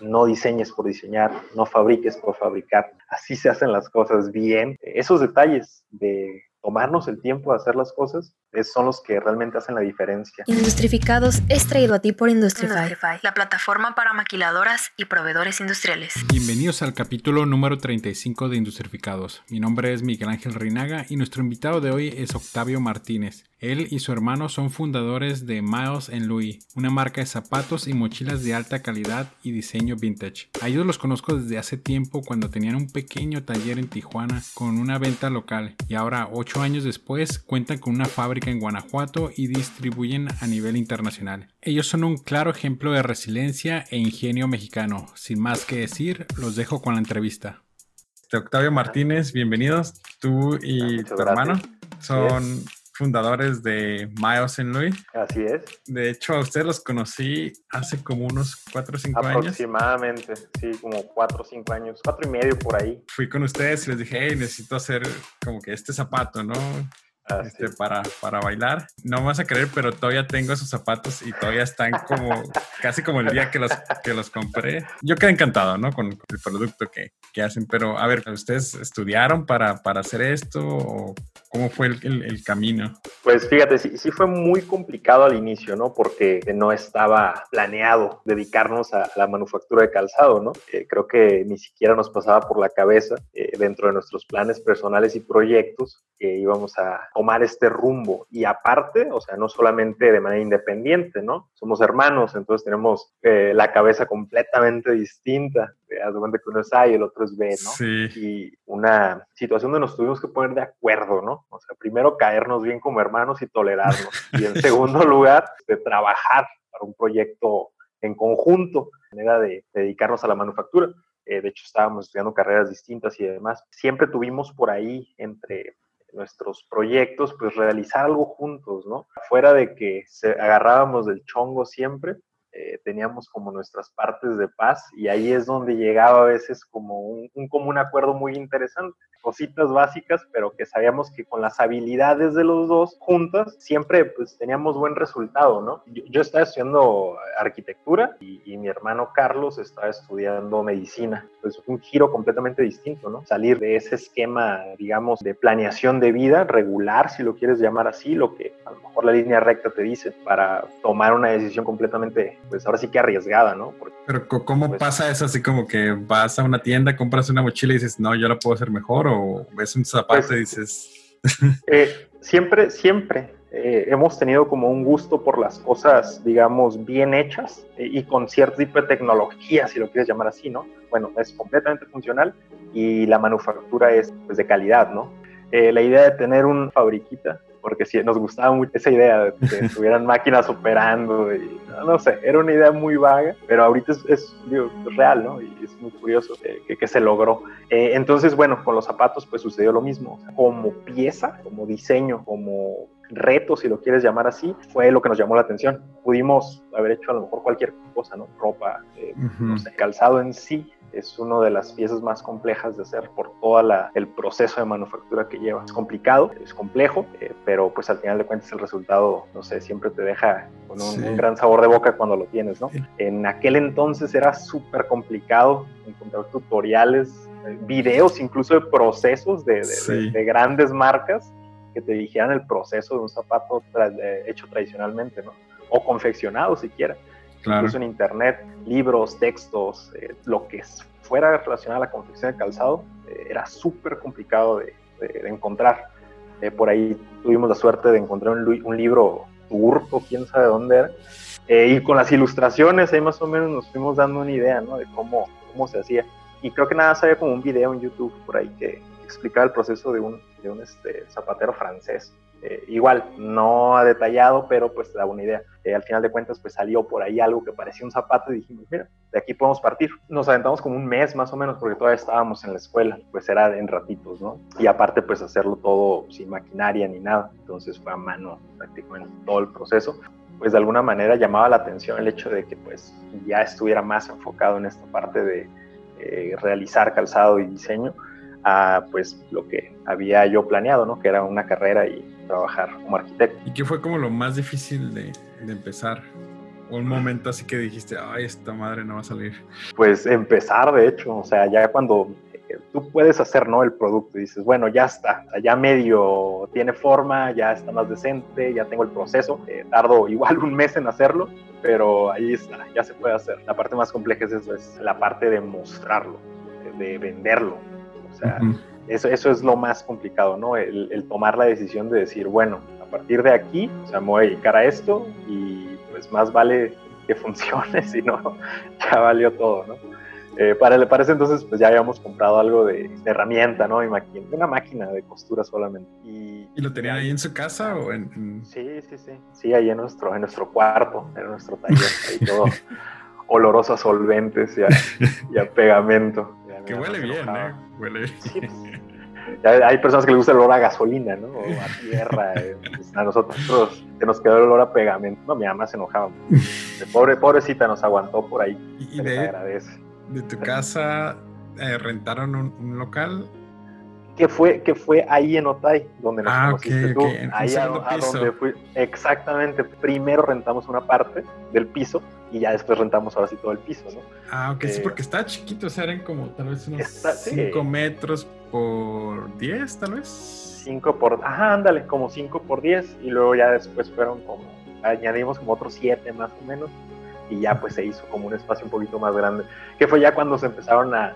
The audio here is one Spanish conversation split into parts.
no diseñes por diseñar, no fabriques por fabricar. Así se hacen las cosas bien. Esos detalles de tomarnos el tiempo de hacer las cosas son los que realmente hacen la diferencia. Industrificados es traído a ti por Industrify, la plataforma para maquiladoras y proveedores industriales. Bienvenidos al capítulo número 35 de Industrificados. Mi nombre es Miguel Ángel Reinaga y nuestro invitado de hoy es Octavio Martínez. Él y su hermano son fundadores de Miles Louis, una marca de zapatos y mochilas de alta calidad y diseño vintage. A ellos los conozco desde hace tiempo cuando tenían un pequeño taller en Tijuana con una venta local y ahora, ocho años después, cuentan con una fábrica en Guanajuato y distribuyen a nivel internacional. Ellos son un claro ejemplo de resiliencia e ingenio mexicano. Sin más que decir, los dejo con la entrevista. Este, Octavio Martínez, bienvenidos. Tú y tu hermano son fundadores de Miles en Louis. Así es. De hecho, a ustedes los conocí hace como unos 4 o 5 años. Aproximadamente, sí, como 4 o 5 años, 4 y medio por ahí. Fui con ustedes y les dije, hey, necesito hacer como que este zapato, ¿no? Este, para, para bailar. No vas a creer, pero todavía tengo esos zapatos y todavía están como casi como el día que los, que los compré. Yo quedé encantado, ¿no? Con el producto que, que hacen, pero a ver, ¿ustedes estudiaron para, para hacer esto o cómo fue el, camino? Pues fíjate, sí, sí, fue muy complicado al inicio, ¿no? Porque no estaba planeado dedicarnos a la manufactura de calzado, ¿no? Eh, creo que ni siquiera nos pasaba por la cabeza eh, dentro de nuestros planes personales y proyectos que íbamos a tomar este rumbo. Y aparte, o sea, no solamente de manera independiente, ¿no? Somos hermanos, entonces tenemos eh, la cabeza completamente distinta. Haz de cuenta que uno es A y el otro es B, ¿no? Sí. Y una situación donde nos tuvimos que poner de acuerdo, ¿no? O sea, primero caernos bien como hermanos y tolerarnos. y en segundo lugar, de trabajar para un proyecto en conjunto, manera de dedicarnos a la manufactura. Eh, de hecho, estábamos estudiando carreras distintas y demás. Siempre tuvimos por ahí entre nuestros proyectos, pues realizar algo juntos, ¿no? Fuera de que se agarrábamos del chongo siempre, eh, teníamos como nuestras partes de paz y ahí es donde llegaba a veces como un, un común acuerdo muy interesante cositas básicas, pero que sabíamos que con las habilidades de los dos juntas siempre pues teníamos buen resultado, ¿no? Yo, estaba estudiando arquitectura y, mi hermano Carlos estaba estudiando medicina, pues un giro completamente distinto, ¿no? Salir de ese esquema, digamos, de planeación de vida regular, si lo quieres llamar así, lo que a lo mejor la línea recta te dice, para tomar una decisión completamente, pues ahora sí que arriesgada, ¿no? pero ¿cómo pues pasa eso así como que vas a una tienda, compras una mochila y dices, no, yo la puedo hacer mejor? o ves un zapato y pues, dices... Eh, siempre, siempre eh, hemos tenido como un gusto por las cosas, digamos, bien hechas eh, y con cierto tipo de tecnología, si lo quieres llamar así, ¿no? Bueno, es completamente funcional y la manufactura es pues, de calidad, ¿no? la idea de tener un fabriquita porque sí, nos gustaba mucho esa idea de que tuvieran máquinas operando y no, sé, era una idea muy vaga, pero ahorita es, real, ¿no? Y es muy curioso que, que, se logró. Eh, entonces, bueno, con los zapatos pues sucedió lo mismo, como pieza, como diseño, como reto, si lo quieres llamar así, fue lo que nos llamó la atención. Pudimos haber hecho a lo mejor cualquier cosa, ¿no? Ropa, eh, no sé, calzado en sí, es una de las piezas más complejas de hacer por todo el proceso de manufactura que lleva. Es complicado, es complejo, eh, pero pues al final de cuentas el resultado, no sé, siempre te deja con un, gran sabor de boca cuando lo tienes, ¿no? En aquel entonces era súper complicado encontrar tutoriales, eh, videos incluso de procesos de, de, grandes marcas que te dijeran el proceso de un zapato hecho tradicionalmente, ¿no? O confeccionado siquiera incluso en internet, libros, textos, eh, lo que fuera relacionado a la confección de calzado, eh, era súper complicado de, encontrar. Eh, por ahí tuvimos la suerte de encontrar un, libro turco, quién sabe dónde era, y con las ilustraciones ahí más o menos nos fuimos dando una idea ¿no? de cómo, cómo se hacía. Y creo que nada, había como un video en YouTube por ahí que explicaba el proceso de un, de un este, zapatero francés eh, igual, no ha detallado, pero pues da una idea. Eh, al final de cuentas, pues salió por ahí algo que parecía un zapato y dijimos, mira, de aquí podemos partir. Nos aventamos como un mes más o menos porque todavía estábamos en la escuela, pues era en ratitos, ¿no? Y aparte, pues hacerlo todo sin maquinaria ni nada. Entonces fue a mano prácticamente todo el proceso. Pues de alguna manera llamaba la atención el hecho de que pues ya estuviera más enfocado en esta parte de eh, realizar calzado y diseño a pues lo que había yo planeado, ¿no? Que era una carrera y trabajar como arquitecto. ¿Y qué fue como lo más difícil de, empezar? un momento así que dijiste, ay, esta madre no va a salir? Pues empezar, de hecho, o sea, ya cuando eh, tú puedes hacer, ¿no? El producto y dices, bueno, ya está, ya medio tiene forma, ya está más decente, ya tengo el proceso, eh, tardo igual un mes en hacerlo, pero ahí está, ya se puede hacer. La parte más compleja es eso, es la parte de mostrarlo, de venderlo. O sea, eso, eso es lo más complicado, ¿no? El, tomar la decisión de decir, bueno, a partir de aquí, o sea, me voy a dedicar a esto y pues más vale que funcione, si no, ya valió todo, ¿no? Eh, para, para ese entonces, pues ya habíamos comprado algo de, herramienta, ¿no? Y máquina, una máquina de costura solamente. Y, ¿Y lo tenían ahí en su casa o en, Sí, sí, sí. Sí, ahí en nuestro, en nuestro cuarto, en nuestro taller, ahí todo oloroso a solventes y a, pegamento. Que huele bien, ¿eh? Huele bien. Pues, hay personas que les gusta el olor a gasolina, ¿no? O a tierra. Eh, pues, a nosotros que nos quedó el olor a pegamento. No, mi mamá se enojaba. Pobre, pobrecita nos aguantó por ahí. Y, de, agradece de tu casa eh, rentaron un, local. Que fue, que fue ahí en Otay, donde nos ah, conociste tú. ahí a, donde fui. Exactamente. Primero rentamos una parte del piso y ya después rentamos ahora sí todo el piso, ¿no? Ah, ok, sí, eh, porque estaba chiquito, o sea, eran como tal vez unos 5 metros por 10, tal vez. 5 por, ajá, ándale, como 5 por 10 y luego ya después fueron como, añadimos como otros 7 más o menos y ya pues se hizo como un espacio un poquito más grande, que fue ya cuando se empezaron a,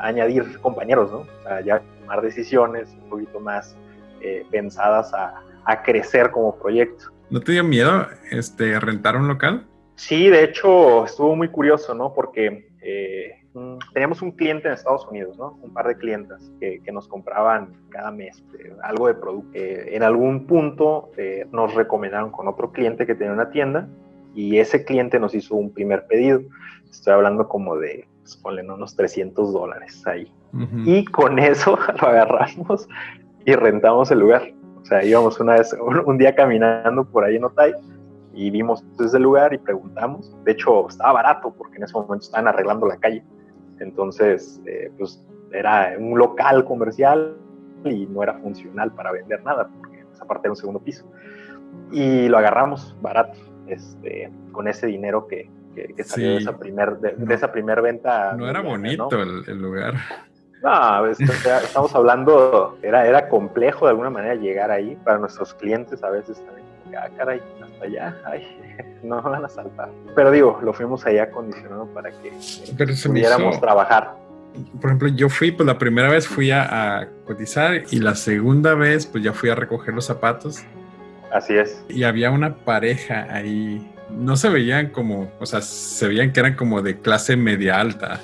añadir compañeros, ¿no? O sea, ya tomar decisiones un poquito más eh, pensadas a, crecer como proyecto. ¿No te dio miedo este, rentar un local? Sí, de hecho estuvo muy curioso, ¿no? Porque eh, teníamos un cliente en Estados Unidos, ¿no? Un par de clientas que, nos compraban cada mes eh, algo de producto. en algún punto nos recomendaron con otro cliente que tenía una tienda y ese cliente nos hizo un primer pedido. Estoy hablando como de, pues, ponle unos 300 dólares ahí. Y con eso lo agarramos y rentamos el lugar. O sea, íbamos una vez, un, día caminando por ahí en Otay y vimos ese lugar y preguntamos. De hecho, estaba barato porque en ese momento estaban arreglando la calle. Entonces, eh, pues era un local comercial y no era funcional para vender nada porque esa parte era un segundo piso. Y lo agarramos barato este, con ese dinero que, salió de esa primer, de, esa primer venta. No era bonito El, lugar. No, estamos hablando, era, era complejo de alguna manera llegar ahí para nuestros clientes a veces también. Ah, caray, hasta allá, ay, no van a saltar. Pero digo, lo fuimos ahí acondicionado para que pudiéramos trabajar. Por ejemplo, yo fui, pues la primera vez fui a, a, cotizar y la segunda vez, pues ya fui a recoger los zapatos Así es. Y había una pareja ahí. No se veían como, o sea, se veían que eran como de clase media alta.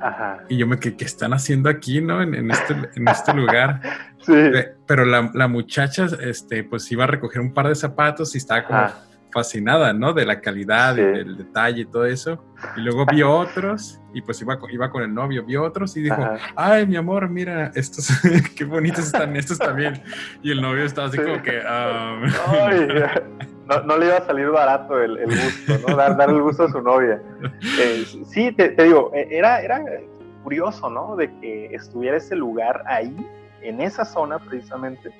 Ajá. Y yo me quedé, ¿qué están haciendo aquí, no? En, este, en este lugar. sí. Pero la, la, muchacha, este, pues iba a recoger un par de zapatos y estaba como fascinada, ¿no? De la calidad, y del detalle y todo eso. Y luego vio otros y pues iba, iba con el novio, vio otros y dijo, ay, mi amor, mira, estos, qué bonitos están estos también. Y el novio estaba así como que... Um... no, le iba a salir barato el, gusto, ¿no? Dar, el gusto a su novia. Eh, sí, te, digo, e, era, era curioso, ¿no? De que estuviera ese lugar ahí, en esa zona precisamente,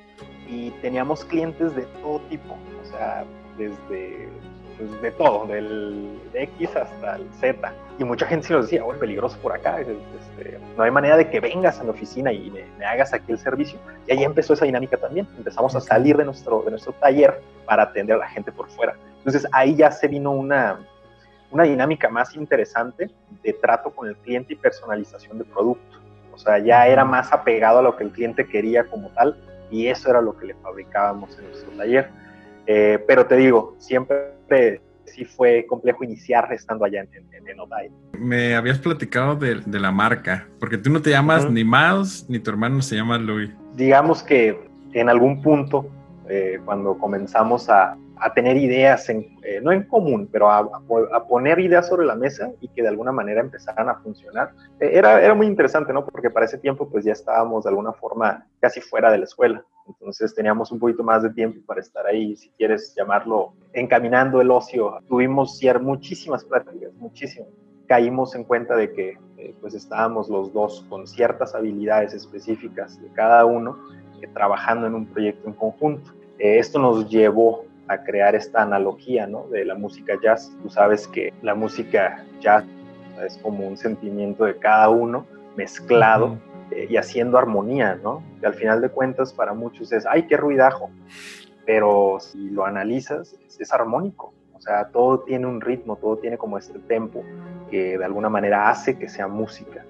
y teníamos clientes de todo tipo, o sea, desde pues, de todo, del X hasta el Z. Y mucha gente sí nos decía, oh, es peligroso por acá, este, no hay manera de que vengas a la oficina y me, hagas aquí el servicio. Y ahí empezó esa dinámica también. Empezamos a salir de nuestro, de nuestro taller para atender a la gente por fuera. Entonces ahí ya se vino una, una dinámica más interesante de trato con el cliente y personalización de producto. O sea, ya era más apegado a lo que el cliente quería como tal y eso era lo que le fabricábamos en nuestro taller. Eh, pero te digo, siempre sí fue complejo iniciar estando allá en, en, Me habías platicado de, la marca, porque tú no te llamas ni Miles, ni tu hermano se llama Louis. Digamos que en algún punto, eh, cuando comenzamos a, a tener ideas, en, eh, no en común, pero a, a, poner ideas sobre la mesa y que de alguna manera empezaran a funcionar. Eh, era, era muy interesante, ¿no? Porque para ese tiempo pues ya estábamos de alguna forma casi fuera de la escuela. Entonces teníamos un poquito más de tiempo para estar ahí, si quieres llamarlo, encaminando el ocio. Tuvimos muchísimas pláticas, muchísimas. Caímos en cuenta de que eh, pues estábamos los dos con ciertas habilidades específicas de cada uno trabajando en un proyecto en conjunto. esto nos llevó a crear esta analogía ¿no? de la música jazz. Tú sabes que la música jazz es como un sentimiento de cada uno mezclado eh, y haciendo armonía, ¿no? Que al final de cuentas para muchos es, ay, qué ruidajo, pero si lo analizas es, armónico, o sea, todo tiene un ritmo, todo tiene como este tempo que de alguna manera hace que sea música.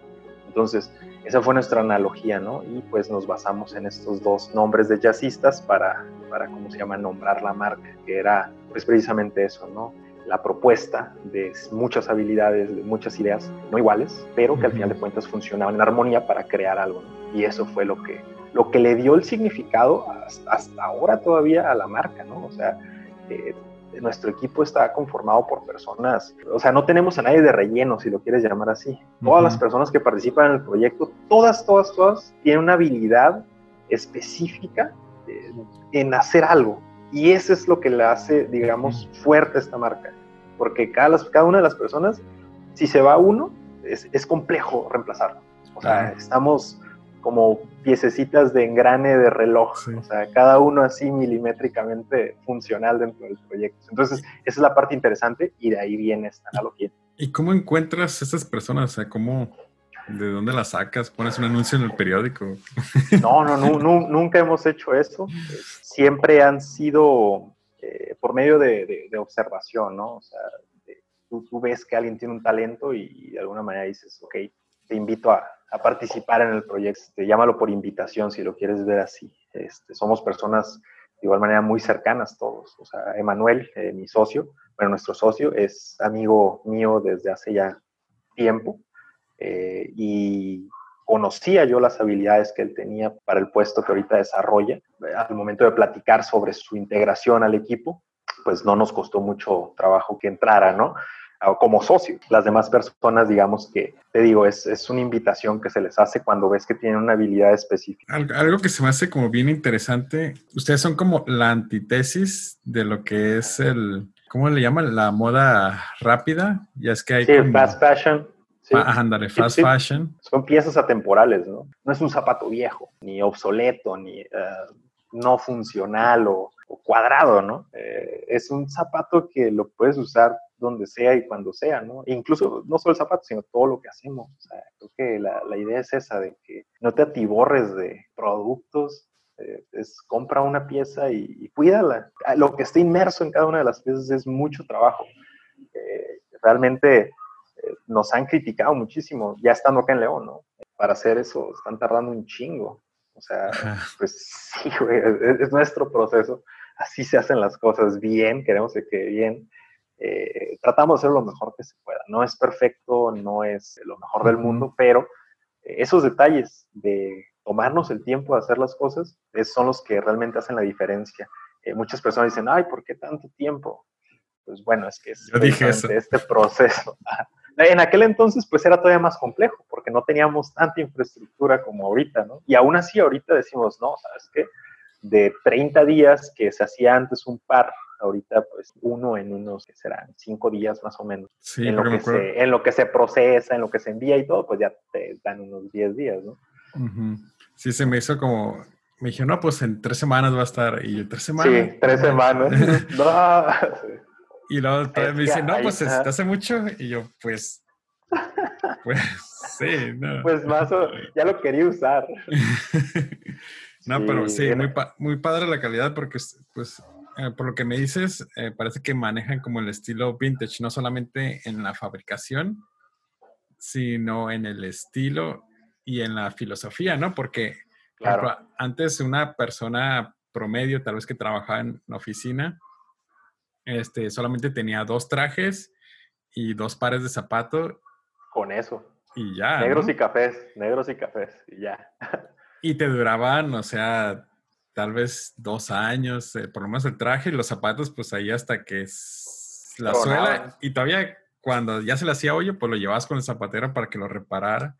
Entonces, esa fue nuestra analogía, ¿no? Y pues nos basamos en estos dos nombres de jazzistas para, para ¿cómo se llama?, nombrar la marca, que era pues precisamente eso, ¿no? La propuesta de muchas habilidades, de muchas ideas no iguales, pero que al final de cuentas funcionaban en armonía para crear algo. ¿no? Y eso fue lo que, lo que le dio el significado hasta, ahora todavía a la marca, ¿no? O sea, eh, nuestro equipo está conformado por personas, o sea, no tenemos a nadie de relleno, si lo quieres llamar así. Todas las personas que participan en el proyecto, todas, todas, todas, tienen una habilidad específica eh, en hacer algo. Y eso es lo que le hace, digamos, fuerte a esta marca. Porque cada, cada una de las personas, si se va uno, es, es complejo reemplazarlo. O sea, estamos como piececitas de engrane de reloj, o sea, cada uno así milimétricamente funcional dentro del proyecto. Entonces, esa es la parte interesante y de ahí viene esta analogía. ¿Y cómo encuentras esas personas? O sea, ¿cómo, de dónde las sacas? ¿Pones un anuncio en el periódico? No, no, no, nunca hemos hecho eso. Siempre han sido eh, por medio de, observación, ¿no? O sea, tú, tú, ves que alguien tiene un talento y de alguna manera dices, ok, te invito a, a participar en el proyecto. Este, llámalo por invitación si lo quieres ver así. Este, somos personas de igual manera muy cercanas todos. O sea, Emanuel, eh, mi socio, bueno, nuestro socio, es amigo mío desde hace ya tiempo eh, y conocía yo las habilidades que él tenía para el puesto que ahorita desarrolla. Al momento de platicar sobre su integración al equipo, pues no nos costó mucho trabajo que entrara, ¿no? Como socio. Las demás personas, digamos que, te digo, es, es, una invitación que se les hace cuando ves que tienen una habilidad específica. Algo, que se me hace como bien interesante, ustedes son como la antítesis de lo que es el, ¿cómo le llaman? La moda rápida. Ya es que hay... Sí, fast fashion. Sí. Ah, ándale, fast fashion. Son piezas atemporales, ¿no? No es un zapato viejo, ni obsoleto, ni eh, no funcional o, cuadrado, ¿no? Eh, es un zapato que lo puedes usar donde sea y cuando sea, ¿no? E incluso no solo el zapato, sino todo lo que hacemos. O sea, creo que la, la idea es esa, de que no te atiborres de productos, eh, es compra una pieza y, cuídala. Ah, lo que está inmerso en cada una de las piezas es mucho trabajo. Eh, realmente eh, nos han criticado muchísimo, ya estando acá en León, ¿no? Para hacer eso, están tardando un chingo. O sea, pues sí, güey, es, es nuestro proceso. Así se hacen las cosas bien, queremos que quede bien eh, tratamos de hacer lo mejor que se pueda. No es perfecto, no es lo mejor del mundo, pero eh, esos detalles de tomarnos el tiempo de hacer las cosas son los que realmente hacen la diferencia. Eh, muchas personas dicen, ay, ¿por qué tanto tiempo? Pues bueno, es que es este proceso. en aquel entonces pues era todavía más complejo porque no teníamos tanta infraestructura como ahorita, ¿no? Y aún así ahorita decimos, no, ¿sabes qué? De 30 días que se hacía antes un par ahorita pues uno en unos que serán cinco días más o menos. en, lo que se, en lo que se procesa, en lo que se envía y todo, pues ya te dan unos diez días, ¿no? Sí, se me hizo como, me dijeron, no, pues en tres semanas va a estar, y tres semanas. Sí, tres semanas. no. Y luego me dicen, no, pues se hace mucho, y yo, pues, pues, sí, no. Pues más o ya lo quería usar. no, pero sí, muy, muy padre la calidad porque, pues, eh, por lo que me dices, eh, parece que manejan como el estilo vintage, no solamente en la fabricación, sino en el estilo y en la filosofía, ¿no? Porque antes una persona promedio, tal vez que trabajaba en oficina, este, solamente tenía dos trajes y dos pares de zapatos. Con eso. Y ya. Negros y cafés, negros y cafés, y ya. Y te duraban, o sea, tal vez dos años, eh, por lo menos el traje y los zapatos, pues ahí hasta que la suela. Y todavía cuando ya se le hacía hoyo, pues lo llevabas con el zapatero para que lo reparara.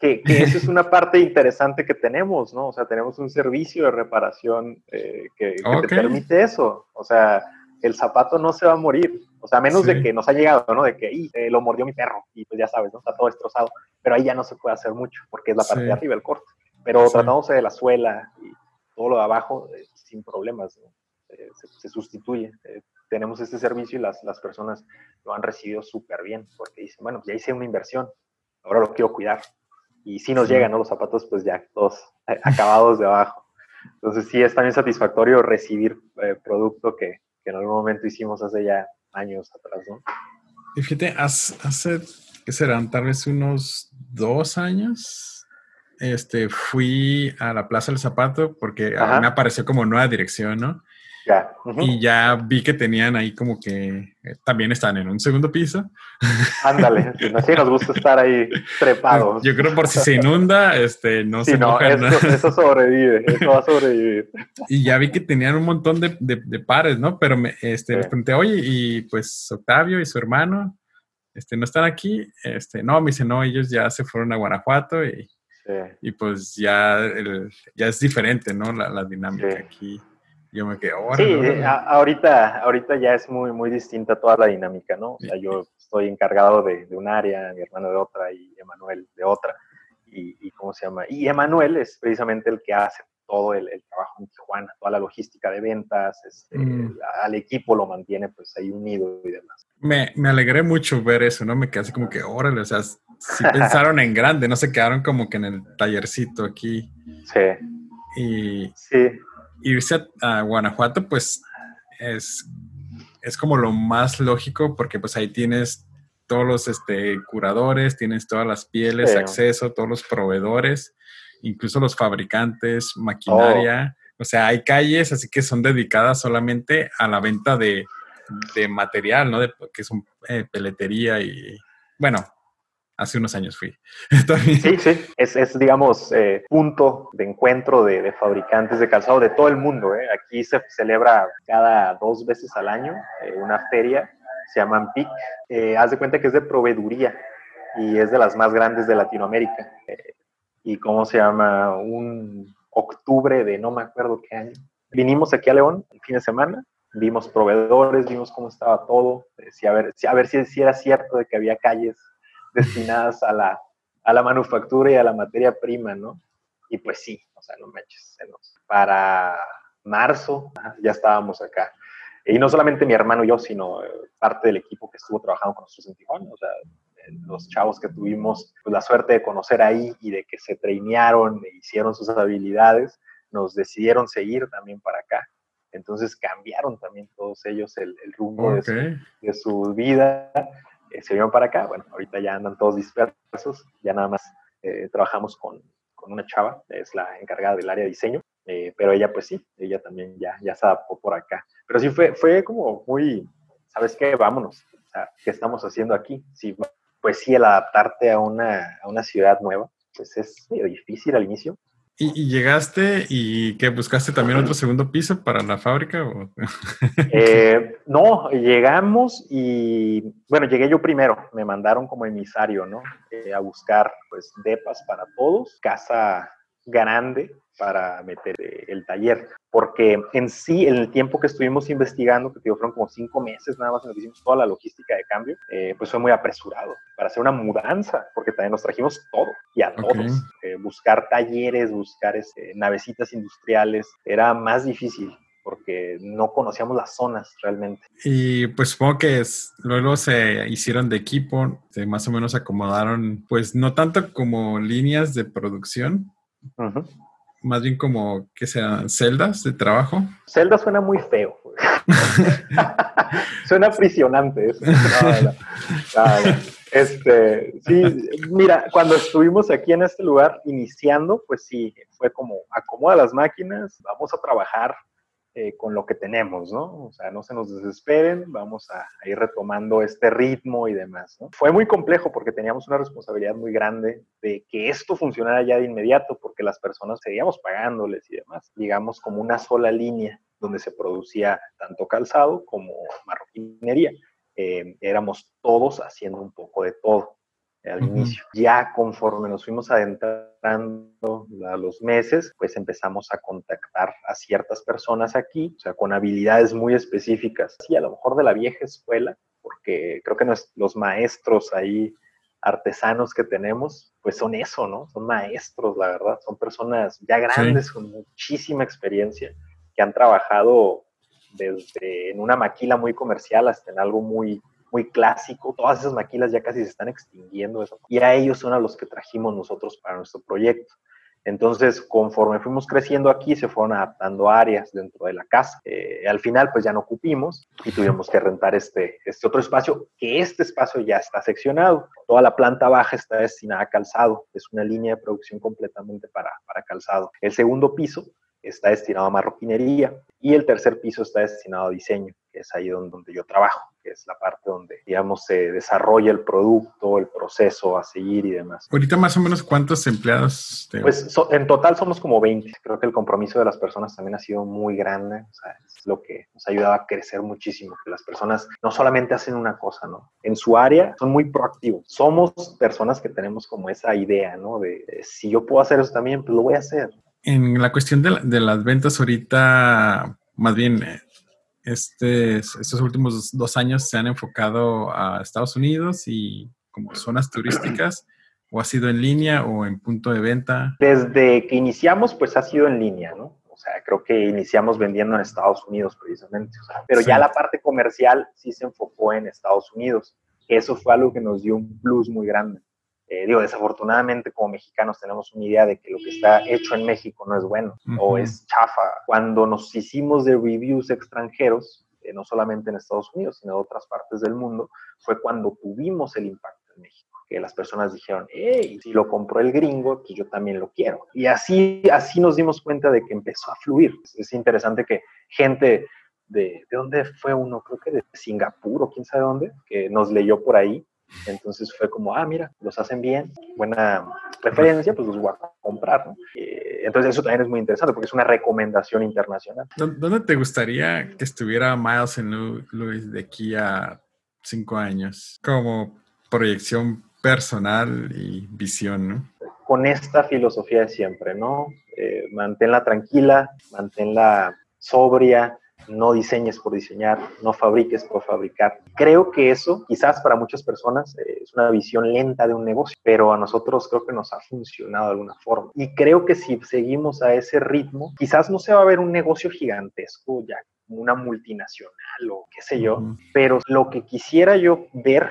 Que, que eso es una parte interesante que tenemos, ¿no? O sea, tenemos un servicio de reparación eh, que, te permite eso. O sea, el zapato no se va a morir. O sea, a menos de que nos ha llegado, ¿no? De que eh, lo mordió mi perro y pues ya sabes, ¿no? Está todo destrozado. Pero ahí ya no se puede hacer mucho porque es la parte de arriba, el corte. Pero tratándose de la suela y todo lo de abajo eh, sin problemas. eh, se, sustituye. Eh, tenemos este servicio y las, las personas lo han recibido súper bien porque dicen, bueno, ya hice una inversión, ahora lo quiero cuidar. Y si nos llegan ¿no? los zapatos, pues ya todos acabados de abajo. Entonces sí es también satisfactorio recibir producto que, que, en algún momento hicimos hace ya años atrás, ¿no? Y fíjate, hace, ¿qué serán? Tal vez unos dos años, este, fui a la Plaza del Zapato porque me apareció como nueva dirección, ¿no? Y ya vi que tenían ahí como que eh, también están en un segundo piso. Ándale, así nos gusta estar ahí trepados. Yo creo por si se inunda, este, no se no, eso, sobrevive, eso va a sobrevivir. Y ya vi que tenían un montón de, de, pares, ¿no? Pero me, este, les pregunté, oye, y pues Octavio y su hermano, este, ¿no están aquí? Este, no, me dice, no, ellos ya se fueron a Guanajuato y, y pues ya, ya es diferente, ¿no? La, la dinámica aquí yo me quedé, Sí, ahorita, ahorita ya es muy, muy distinta toda la dinámica, ¿no? O sea, yo estoy encargado de, un área, mi hermano de otra y Emanuel de otra. Y, ¿cómo se llama? Y Emanuel es precisamente el que hace todo el, trabajo en Tijuana, toda la logística de ventas, este, mm. al equipo lo mantiene pues ahí unido y demás. Me, me, alegré mucho ver eso, ¿no? Me quedé así como que, órale, o sea, sí pensaron en grande, no se quedaron como que en el tallercito aquí. Sí. Y, sí irse a, Guanajuato, pues es, es como lo más lógico porque pues ahí tienes todos los este, curadores, tienes todas las pieles, acceso, todos los proveedores, incluso los fabricantes, maquinaria. Oh. O sea, hay calles así que son dedicadas solamente a la venta de, material, ¿no? De, que son eh, peletería y, bueno, hace unos años fui. Sí, sí, es, es digamos, eh, punto de encuentro de, fabricantes de calzado de todo el mundo. ¿eh? Aquí se celebra cada dos veces al año eh, una feria, se llama PIC. haz de cuenta que es de proveeduría y es de las más grandes de Latinoamérica. Y cómo se llama, un octubre de no me acuerdo qué año. Vinimos aquí a León el fin de semana vimos proveedores, vimos cómo estaba todo, a ver, a ver si, si, era cierto de que había calles destinadas a la, a la manufactura y a la materia prima, ¿no? Y pues sí, o sea, no manches, para marzo ya estábamos acá. Y no solamente mi hermano y yo, sino eh, parte del equipo que estuvo trabajando con nosotros en Tijuana, o sea, los chavos que tuvimos pues, la suerte de conocer ahí y de que se trainearon e hicieron sus habilidades, nos decidieron seguir también para acá. Entonces cambiaron también todos ellos el, rumbo de, su, de, su, vida eh, se vieron para acá. Bueno, ahorita ya andan todos dispersos, ya nada más eh, trabajamos con, con, una chava, es la encargada del área de diseño, eh, pero ella pues sí, ella también ya, ya se adaptó por acá. Pero sí fue, fue como muy, ¿sabes qué? Vámonos, o sea, ¿qué estamos haciendo aquí? Sí, pues sí, el adaptarte a una, a una ciudad nueva, pues es difícil al inicio, ¿Y, llegaste y que buscaste también otro segundo piso para la fábrica? Eh, no, llegamos y bueno, llegué yo primero, me mandaron como emisario, ¿no? Eh, a buscar pues depas para todos, casa grande para meter eh, el taller, porque en sí, en el tiempo que estuvimos investigando, que fueron como cinco meses nada más en que hicimos toda la logística de cambio, eh, pues fue muy apresurado para hacer una mudanza, porque también nos trajimos todo y a todos. Eh, buscar talleres, buscar este, navecitas industriales, era más difícil porque no conocíamos las zonas realmente. Y pues supongo que luego se hicieron de equipo, se más o menos acomodaron, pues no tanto como líneas de producción, más bien como que sean celdas de trabajo. Celda suena muy feo. suena aprisionante. Este, sí, mira, cuando estuvimos aquí en este lugar iniciando, pues sí, fue como acomoda las máquinas, vamos a trabajar eh, con lo que tenemos, ¿no? O sea, no se nos desesperen, vamos a, ir retomando este ritmo y demás, ¿no? Fue muy complejo porque teníamos una responsabilidad muy grande de que esto funcionara ya de inmediato porque las personas seguíamos pagándoles y demás, digamos como una sola línea donde se producía tanto calzado como marroquinería. Eh, éramos todos haciendo un poco de todo al inicio. Ya conforme nos fuimos adentrando a los meses, pues empezamos a contactar a ciertas personas aquí, o sea, con habilidades muy específicas, y a lo mejor de la vieja escuela, porque creo que los maestros ahí artesanos que tenemos, pues son eso, ¿no? Son maestros, la verdad, son personas ya grandes con muchísima experiencia que han trabajado desde en una maquila muy comercial hasta en algo muy, muy clásico. Todas esas maquilas ya casi se están extinguiendo. Y a ellos son a los que trajimos nosotros para nuestro proyecto. Entonces, conforme fuimos creciendo aquí, se fueron adaptando áreas dentro de la casa. Eh, al final, pues ya no ocupimos y tuvimos que rentar este, este otro espacio, que este espacio ya está seccionado. Toda la planta baja está destinada a calzado. Es una línea de producción completamente para, para calzado. El segundo piso está destinado a marroquinería y el tercer piso está destinado a diseño, que es ahí donde, yo trabajo, que es la parte donde, digamos, se desarrolla el producto, el proceso a seguir y demás. Ahorita más o menos cuántos empleados? Pues en total somos como 20. Creo que el compromiso de las personas también ha sido muy grande, o sea, es lo que nos ha ayudado a crecer muchísimo, que las personas no solamente hacen una cosa, ¿no? En su área son muy proactivos. Somos personas que tenemos como esa idea, ¿no? De, de si yo puedo hacer eso también, pues lo voy a hacer en la cuestión de, las ventas ahorita, más bien, este, estos últimos dos años se han enfocado a Estados Unidos y como zonas turísticas, o ha sido en línea o en punto de venta? Desde que iniciamos, pues ha sido en línea, ¿no? O sea, creo que iniciamos vendiendo en Estados Unidos precisamente, pero ya la parte comercial sí se enfocó en Estados Unidos. Eso fue algo que nos dio un plus muy grande. Eh, digo, desafortunadamente como mexicanos tenemos una idea de que lo que está hecho en México no es bueno o es chafa. Cuando nos hicimos de reviews extranjeros, eh, no solamente en Estados Unidos, sino en otras partes del mundo, fue cuando tuvimos el impacto en México que las personas dijeron, hey, si lo compró el gringo, pues yo también lo quiero. Y así, así nos dimos cuenta de que empezó a fluir. Es interesante que gente de, ¿de dónde fue uno? Creo que de Singapur o quién sabe dónde, que nos leyó por ahí entonces fue como, ah, mira, los hacen bien, buena referencia, pues los voy a comprar. ¿no? Eh, entonces eso también es muy interesante porque es una recomendación internacional. ¿Dónde te gustaría que estuviera Miles en Louis de aquí a cinco años? Como proyección personal y visión, ¿no? Con esta filosofía de siempre, ¿no? Eh, manténla tranquila, manténla sobria, no diseñes por diseñar, no fabriques por fabricar. Creo que eso quizás para muchas personas eh, es una visión lenta de un negocio, pero a nosotros creo que nos ha funcionado de alguna forma. Y creo que si seguimos a ese ritmo, quizás no se va a ver un negocio gigantesco ya una multinacional o qué sé yo, pero lo que quisiera yo ver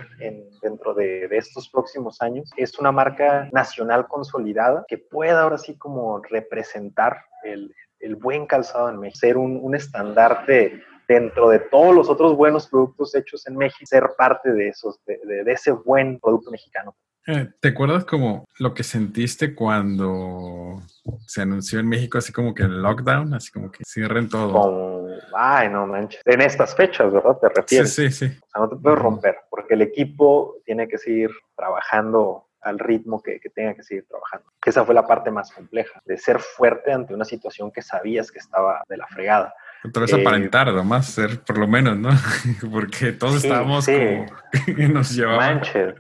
dentro de, de, estos próximos años es una marca nacional consolidada que pueda ahora sí como representar el, el buen calzado en México, ser un, un estandarte dentro de todos los otros buenos productos hechos en México, ser parte de esos, de, de, ese buen producto mexicano. Eh, ¿Te acuerdas como lo que sentiste cuando se anunció en México así como que el lockdown, así como que cierren todo? ay, no manches. En estas fechas, ¿verdad? Te refieres. Sí, sí, sí. O sea, no te puedes romper porque el equipo tiene que seguir trabajando al ritmo que, tenga que seguir trabajando. Esa fue la parte más compleja, de ser fuerte ante una situación que sabías que estaba de la fregada. Otra vez eh, aparentar, nomás ser por lo menos, ¿no? Porque todos estábamos como que nos llevaban. Manches.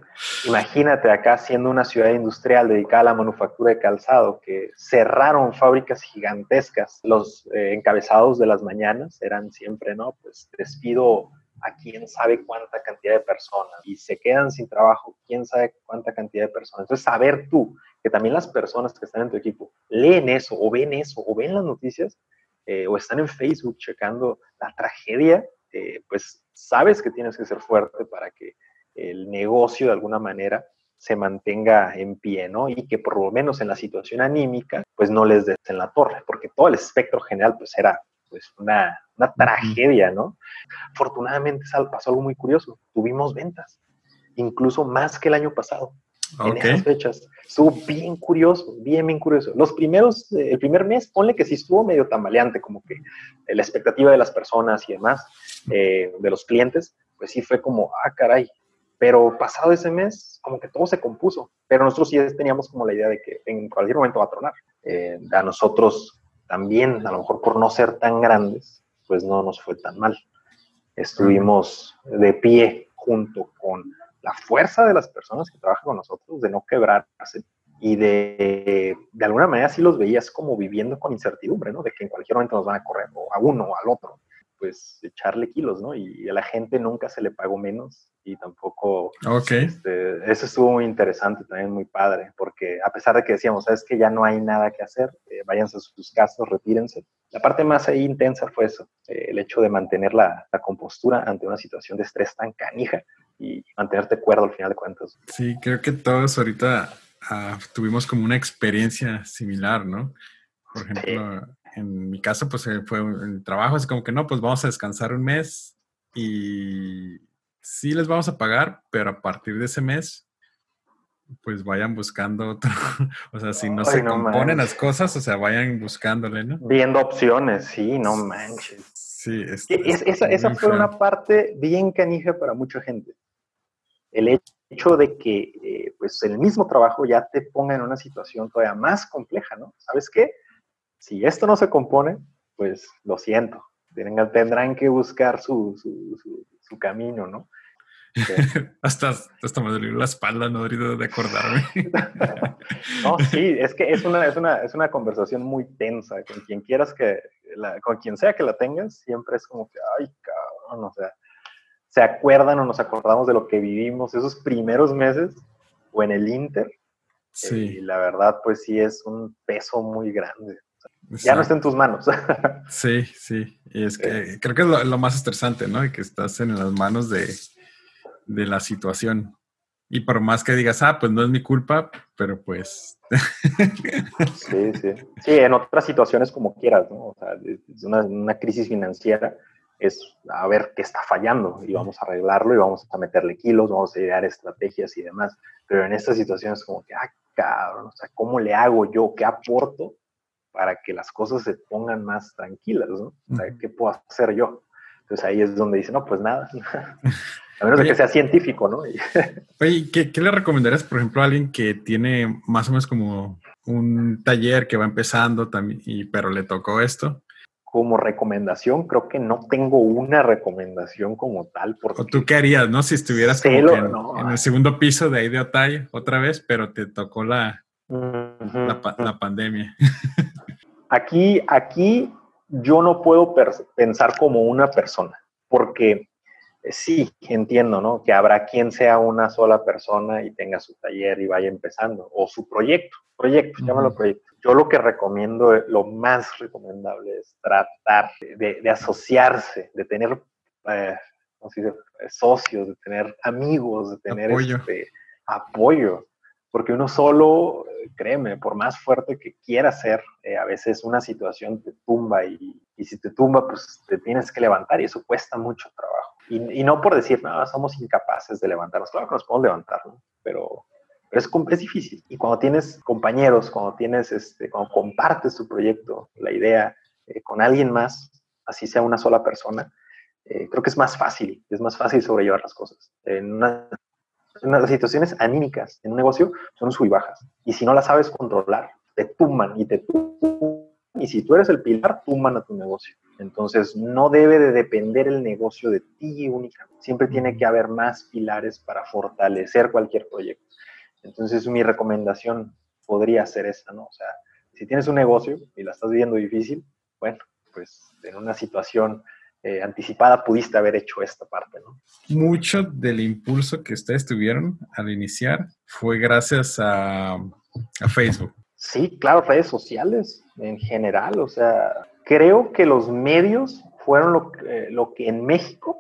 Imagínate acá siendo una ciudad industrial dedicada a la manufactura de calzado, que cerraron fábricas gigantescas. Los eh, encabezados de las mañanas eran siempre, ¿no? Pues despido a quién sabe cuánta cantidad de personas y se quedan sin trabajo, quién sabe cuánta cantidad de personas. Entonces, saber tú que también las personas que están en tu equipo leen eso o ven eso o ven las noticias eh, o están en Facebook checando la tragedia, eh, pues sabes que tienes que ser fuerte para que el negocio de alguna manera se mantenga en pie, ¿no? Y que por lo menos en la situación anímica, pues no les des en la torre, porque todo el espectro general, pues era pues una, una tragedia, ¿no? Afortunadamente pasó algo muy curioso, tuvimos ventas, incluso más que el año pasado. En esas fechas. Estuvo bien curioso, bien, bien curioso. Los primeros, eh, el primer mes, ponle que sí estuvo medio tambaleante, como que la expectativa de las personas y demás, eh, de los clientes, pues sí fue como, ah, caray. Pero pasado ese mes, como que todo se compuso. Pero nosotros sí teníamos como la idea de que en cualquier momento va a tronar. Eh, a nosotros también, a lo mejor por no ser tan grandes, pues no nos fue tan mal. Estuvimos de pie junto con la fuerza de las personas que trabajan con nosotros, de no quebrarse y de, de alguna manera sí los veías como viviendo con incertidumbre, ¿no? De que en cualquier momento nos van a correr o a uno o al otro. Pues echarle kilos, ¿no? Y a la gente nunca se le pagó menos y tampoco... Ok. Este, eso estuvo muy interesante, también muy padre, porque a pesar de que decíamos, sabes que ya no hay nada que hacer, eh, váyanse a sus casas, retírense. La parte más ahí intensa fue eso, eh, el hecho de mantener la, la, compostura ante una situación de estrés tan canija y mantenerte cuerdo al final de cuentas. Sí, creo que todos ahorita uh, tuvimos como una experiencia similar, ¿no? Por ejemplo, en mi caso, pues eh, fue el trabajo, es como que no, pues vamos a descansar un mes y sí les vamos a pagar, pero a partir de ese mes, pues vayan buscando otro. o sea, si no se componen las cosas, o sea, vayan buscándole, ¿no? Viendo opciones, sí, no manches. Sí, es, esa, esa fue una parte bien canija para mucha gente. El hecho de que eh, pues el mismo trabajo ya te ponga en una situación todavía más compleja, ¿no? ¿Sabes qué? Si esto no se compone, pues lo siento, tendrán que buscar su, su, su camino, ¿no? hasta, hasta me dolió la espalda, no de acordarme. no, sí, es que es una, es, una, es una conversación muy tensa. Con quien quieras que, la, con quien sea que la tengas, siempre es como que, ay, cabrón, o sea, se acuerdan o nos acordamos de lo que vivimos esos primeros meses o en el Inter. Sí. Y la verdad, pues sí es un peso muy grande. Ya no está en tus manos. sí, sí. Y es que creo que es lo, lo, más estresante, ¿no? Que estás en las manos de, de la situación. Y por más que digas, ah, pues no es mi culpa, pero pues... sí, sí. Sí, en otras situaciones como quieras, ¿no? O sea, es una, una, crisis financiera es a ver qué está fallando y vamos a arreglarlo y vamos a meterle kilos, vamos a idear estrategias y demás. Pero en estas situaciones como que, ah, cabrón, o sea, ¿cómo le hago yo? ¿Qué aporto para que las cosas se pongan más tranquilas, ¿no? O sea, ¿qué puedo hacer yo? Entonces ahí es donde dice, no, pues nada. A menos de que sea científico, ¿no? Oye, ¿qué, ¿qué, le recomendarías, por ejemplo, a alguien que tiene más o menos como un taller que va empezando también, y, pero le tocó esto? Como recomendación, creo que no tengo una recomendación como tal. Porque ¿O tú qué harías, no? Si estuvieras como en, el segundo piso de ahí de Otay otra vez, pero te tocó la, la, la pandemia. aquí, aquí yo no puedo pensar como una persona, porque sí, entiendo, ¿no? Que habrá quien sea una sola persona y tenga su taller y vaya empezando, o su proyecto, proyecto, llámalo proyecto. Yo lo que recomiendo, lo más recomendable es tratar de, asociarse, de tener eh, socios, de tener amigos, de tener apoyo. Este, apoyo. Porque uno solo, créeme, por más fuerte que quiera ser, eh, a veces una situación te tumba y, y si te tumba, pues te tienes que levantar y eso cuesta mucho trabajo. Y, no por decir, nada, somos incapaces de levantarnos. Claro que nos podemos levantar, ¿no? pero, pero es, es, difícil. Y cuando tienes compañeros, cuando tienes, este, cuando compartes tu proyecto, la idea eh, con alguien más, así sea una sola persona, eh, creo que es más fácil, es más fácil sobrellevar las cosas. En, una, las situaciones anímicas en un negocio son sub y bajas. Y si no las sabes controlar, te tumban y te tumban. Y si tú eres el pilar, tumban a tu negocio. Entonces, no debe de depender el negocio de ti únicamente. Siempre tiene que haber más pilares para fortalecer cualquier proyecto. Entonces, mi recomendación podría ser esa, ¿no? O sea, si tienes un negocio y la estás viendo difícil, bueno, pues en una situación eh, anticipada pudiste haber hecho esta parte, ¿no? Mucho del impulso que ustedes tuvieron al iniciar fue gracias a, a Facebook. Sí, claro, redes sociales en general, o sea, creo que los medios fueron lo, eh, lo que en México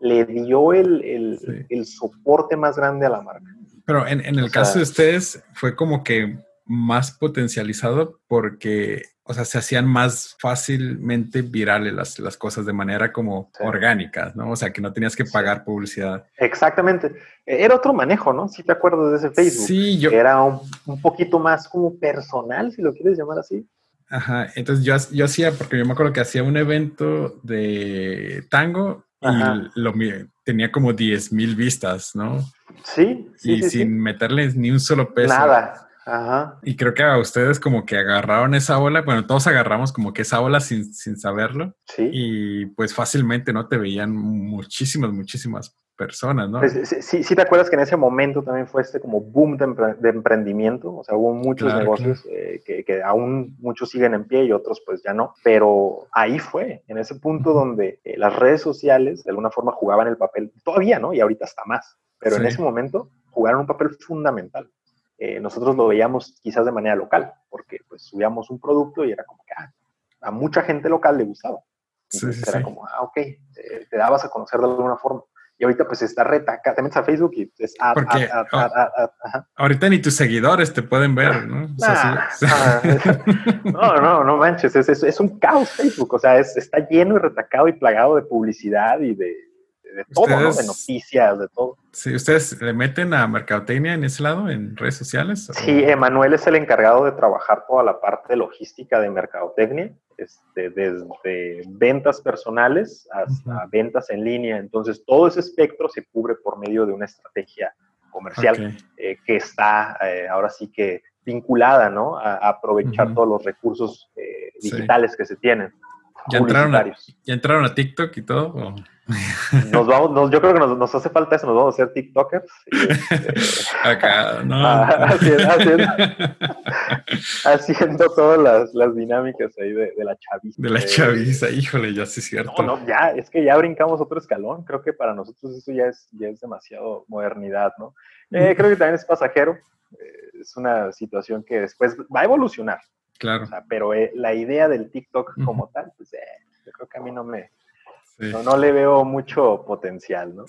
le dio el, el, el, soporte más grande a la marca. Pero en, en el caso de ustedes fue como que más potencializado porque, o sea, se hacían más fácilmente virales las, las cosas de manera como orgánica, ¿no? O sea, que no tenías que pagar publicidad. Exactamente. Era otro manejo, ¿no? Si te acuerdas de ese Facebook. Sí, yo. Era un, un poquito más como personal, si lo quieres llamar así. Ajá, entonces yo, yo hacía, porque yo me acuerdo que hacía un evento de tango y lo, tenía como 10 mil vistas, ¿no? Sí. sí y sin meterles ni un solo peso. Nada. Ajá. Y creo que a ustedes como que agarraron esa ola, bueno, todos agarramos como que esa ola sin, sin saberlo. Sí. Y pues fácilmente, ¿no? Te veían muchísimas, muchísimas personas, ¿no? Pues, sí, sí, te acuerdas que en ese momento también fue este como boom de, emprendimiento, o sea, hubo muchos negocios eh, que, aún muchos siguen en pie y otros pues ya no, pero ahí fue, en ese punto donde eh, las redes sociales de alguna forma jugaban el papel, todavía, ¿no? Y ahorita está más, pero en ese momento jugaron un papel fundamental. Eh, nosotros lo veíamos quizás de manera local, porque pues subíamos un producto y era como que ah, a mucha gente local le gustaba. Sí, sí, era como, ah, ok, te dabas a conocer de alguna forma y ahorita pues está retaca, te metes a Facebook y es Porque ahorita ni tus seguidores te pueden ver, ¿no? no, no, no manches, es, es, un caos Facebook, o sea, es, está lleno y retacado y plagado de publicidad y de, de todo, ¿no? De noticias, de todo. Sí, ¿ustedes le meten a mercadotecnia en ese lado, en redes sociales? Sí, Emanuel es el encargado de trabajar toda la parte logística de mercadotecnia, este, desde ventas personales hasta ventas en línea. Entonces, todo ese espectro se cubre por medio de una estrategia comercial eh, que está eh, ahora sí que vinculada, ¿no? A, aprovechar todos los recursos eh, digitales que se tienen. ¿Ya entraron, a, ¿Ya entraron a TikTok y todo? Nos vamos, yo creo que nos, hace falta eso, nos vamos a hacer TikTokers. Este, Acá, no. Ah, haciendo, todas las, dinámicas ahí de, la chaviza. De la chaviza, híjole, ya sí es cierto. No, no, ya, es que ya brincamos otro escalón. Creo que para nosotros eso ya es, ya es demasiado modernidad, ¿no? Eh, creo que también es pasajero. Eh, es una situación que después va a evolucionar. Claro. pero eh, la idea del TikTok como tal, pues yo creo que a mí no me, no, le veo mucho potencial, ¿no?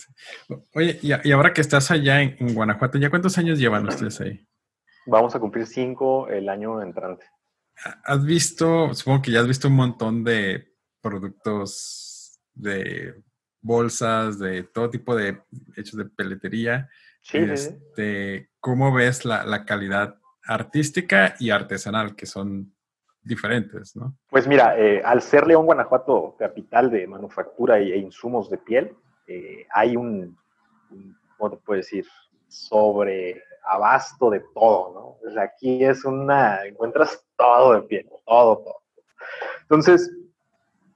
Oye, y, ahora que estás allá en, Guanajuato, ¿ya cuántos años llevan ustedes ahí? Vamos a cumplir cinco el año entrante. ¿Has visto, supongo que ya has visto un montón de productos de bolsas, de todo tipo de hechos de peletería? Sí, este, ¿Cómo ves la, la calidad artística y artesanal, que son diferentes, ¿no? Pues mira, eh, al ser León, Guanajuato, capital de manufactura e, insumos de piel, eh, hay un, ¿cómo te puedo decir? Sobre abasto de todo, ¿no? aquí es una, encuentras todo de piel, todo, todo. Entonces,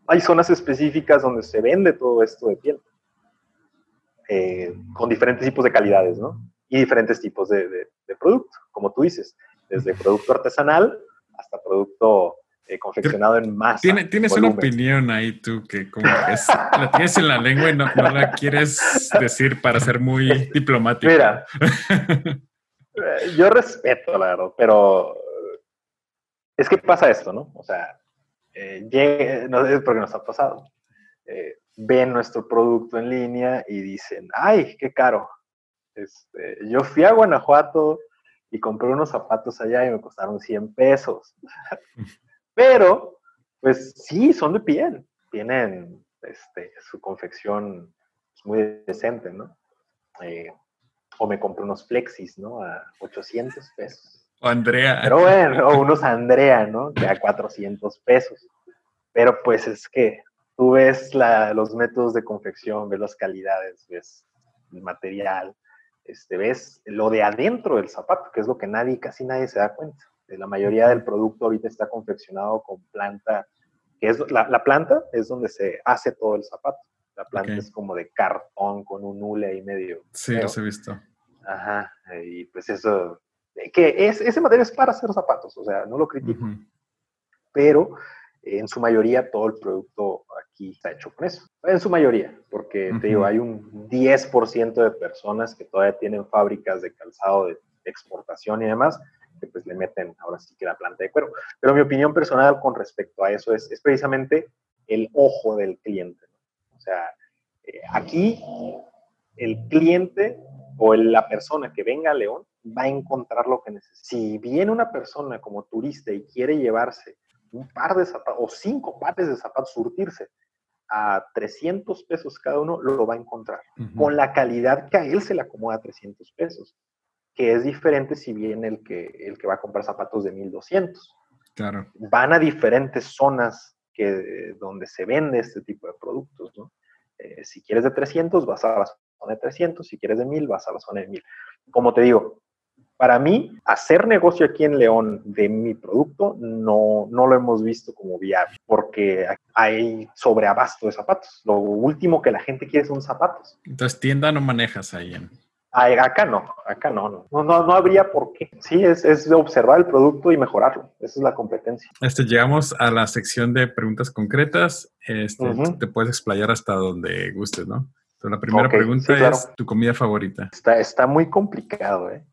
hay zonas específicas donde se vende todo esto de piel, eh, con diferentes tipos de calidades, ¿no? Y diferentes tipos de, de, de producto, como tú dices, desde producto artesanal hasta producto eh, confeccionado en masa. ¿Tienes una opinión ahí tú que como es, la tienes en la lengua y no, la quieres decir para ser muy diplomático? Mira, eh, yo respeto, la verdad, pero es que pasa esto, ¿no? O sea, eh, no es porque nos ha pasado. ven nuestro producto en línea y dicen, ay, qué caro. Este, yo fui a Guanajuato, y compré unos zapatos allá y me costaron 100 pesos. Pero, pues sí, son de piel. Tienen este, su confección muy decente, ¿no? Eh, o me compré unos flexis, ¿no? A 800 pesos. O Andrea. Pero bueno, o unos Andrea, ¿no? Que a 400 pesos. Pero pues es que tú ves la, los métodos de confección, ves las calidades, ves el material, este, ves lo de adentro del zapato, que es lo que nadie, casi nadie se da cuenta. La mayoría del producto ahorita está confeccionado con planta, que es la, planta es donde se hace todo el zapato. La planta es como de cartón con un hule ahí medio. Sí, los he visto. Ajá, y pues eso, que es, ese material es para hacer zapatos, o sea, no lo critico. Pero en su mayoría todo el producto aquí está hecho con eso. En su mayoría, porque te digo, hay un 10% de personas que todavía tienen fábricas de calzado de exportación y demás, que pues le meten ahora sí que la planta de cuero. Pero mi opinión personal con respecto a eso es, es precisamente el ojo del cliente. O sea, eh, aquí el cliente o la persona que venga a León va a encontrar lo que necesita. Si viene una persona como turista y quiere llevarse un par de zapatos o cinco pares de zapatos, surtirse a 300 pesos cada uno, lo va a encontrar con la calidad que a él se le acomoda a 300 pesos, que es diferente si viene el que, el que va a comprar zapatos de 1200. Claro. Van a diferentes zonas que, donde se vende este tipo de productos, ¿no? Eh, si quieres de 300, vas a la zona de 300, si quieres de 1000, vas a la zona de 1000. Como te digo, para mí, hacer negocio aquí en León de mi producto no, no lo hemos visto como viable, porque hay sobreabasto de zapatos. Lo último que la gente quiere son zapatos. Entonces, tienda no manejas ahí en... Acá no, acá no, no, no, no, habría por qué. Sí, es, es observar el producto y mejorarlo. Esa es la competencia. Este, llegamos a la sección de preguntas concretas. Este, Te puedes explayar hasta donde gustes, ¿no? la primera pregunta es tu comida favorita. Está, está muy complicado, ¿eh?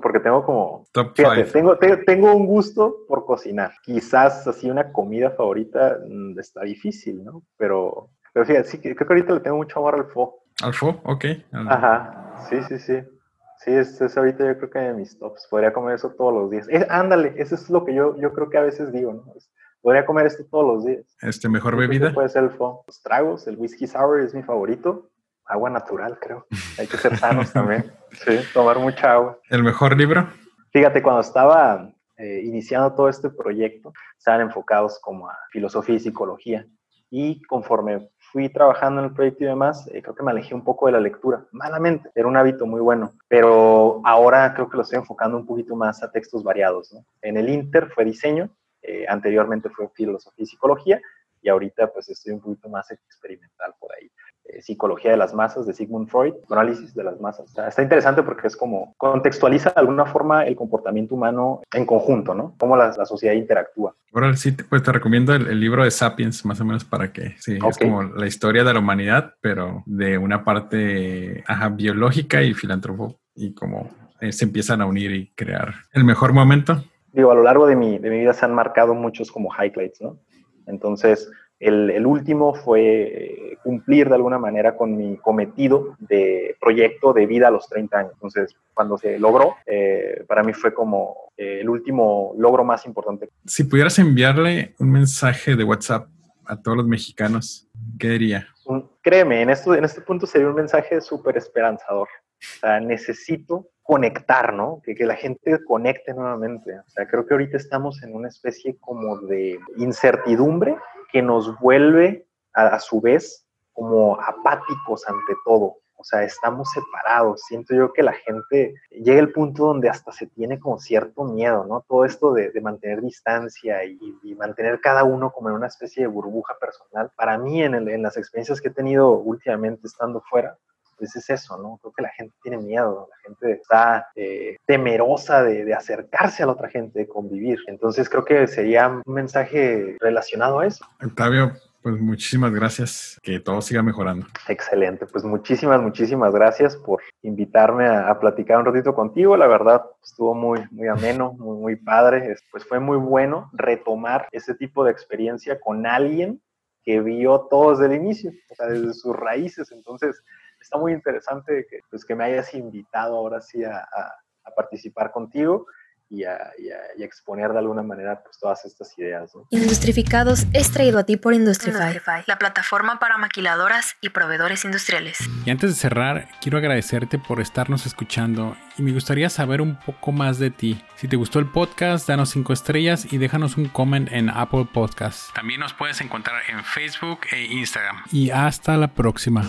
Porque tengo como... Top fíjate, tengo, tengo un gusto por cocinar. Quizás así una comida favorita mm, está difícil, ¿no? Pero, pero fíjate, sí, creo que ahorita le tengo mucho amor al fo. ¿Al fo? Ok. Ajá, sí, sí, sí. Sí, es, es, ahorita yo creo que de mis tops. Podría comer eso todos los días. ándale, eso es lo que yo, yo creo que a veces digo, ¿no? podría comer esto todos los días. ¿Este mejor bebida? Puede ser el fo. Los tragos, el whisky sour es mi favorito agua natural, creo. Hay que ser sanos también. Sí, tomar mucha agua. ¿El mejor libro? Fíjate, cuando estaba eh, iniciando todo este proyecto, estaban enfocados como a filosofía y psicología. Y conforme fui trabajando en el proyecto y demás, eh, creo que me alejé un poco de la lectura, malamente, era un hábito muy bueno, pero ahora creo que lo estoy enfocando un poquito más a textos variados. En el Inter fue diseño, eh, anteriormente fue filosofía y psicología, y ahorita pues estoy un poquito más experimental por ahí. Eh, psicología de las masas de Sigmund Freud, análisis de las masas. está interesante porque es como contextualiza de alguna forma el comportamiento humano en conjunto, ¿no? Cómo la, sociedad interactúa. Ahora sí, pues te recomiendo el, libro de Sapiens, más o menos para que, sí, es como la historia de la humanidad, pero de una parte ajá, biológica y filántropo y cómo eh, se empiezan a unir y crear el mejor momento. Digo, a lo largo de mi, de mi vida se han marcado muchos como highlights, ¿no? Entonces, el, último fue eh, cumplir de alguna manera con mi cometido de proyecto de vida a los 30 años. Entonces, cuando se logró, eh, para mí fue como eh, el último logro más importante. Si pudieras enviarle un mensaje de WhatsApp a todos los mexicanos, ¿qué diría? Créeme, en, esto, en este punto sería un mensaje súper esperanzador. O sea, necesito conectar, ¿no? Que, que, la gente conecte nuevamente. O sea, creo que ahorita estamos en una especie como de incertidumbre que nos vuelve a, su vez como apáticos ante todo. O sea, estamos separados. Siento yo que la gente llega al punto donde hasta se tiene como cierto miedo, ¿no? Todo esto de, mantener distancia y, mantener cada uno como en una especie de burbuja personal. Para mí, en, en las experiencias que he tenido últimamente estando fuera, pues es eso, ¿no? Creo que la gente tiene miedo, la gente está eh, temerosa de, acercarse a la otra gente, de convivir. Entonces creo que sería un mensaje relacionado a eso. Octavio, pues muchísimas gracias, que todo siga mejorando. Excelente, pues muchísimas, muchísimas gracias por invitarme a, platicar un ratito contigo. La verdad, estuvo muy, muy ameno, muy, muy padre. Pues fue muy bueno retomar ese tipo de experiencia con alguien que vio todo desde el inicio, o sea, desde sus raíces. Entonces, está muy interesante que, pues, que me hayas invitado ahora sí a, a, participar contigo. Y a, y, a, exponer de alguna manera pues, todas estas ideas. Industrificados es traído a ti por Industrify, la plataforma para maquiladoras y proveedores industriales. Y antes de cerrar, quiero agradecerte por estarnos escuchando y me gustaría saber un poco más de ti. Si te gustó el podcast, danos 5 estrellas y déjanos un comment en Apple Podcasts. También nos puedes encontrar en Facebook e Instagram. Y hasta la próxima.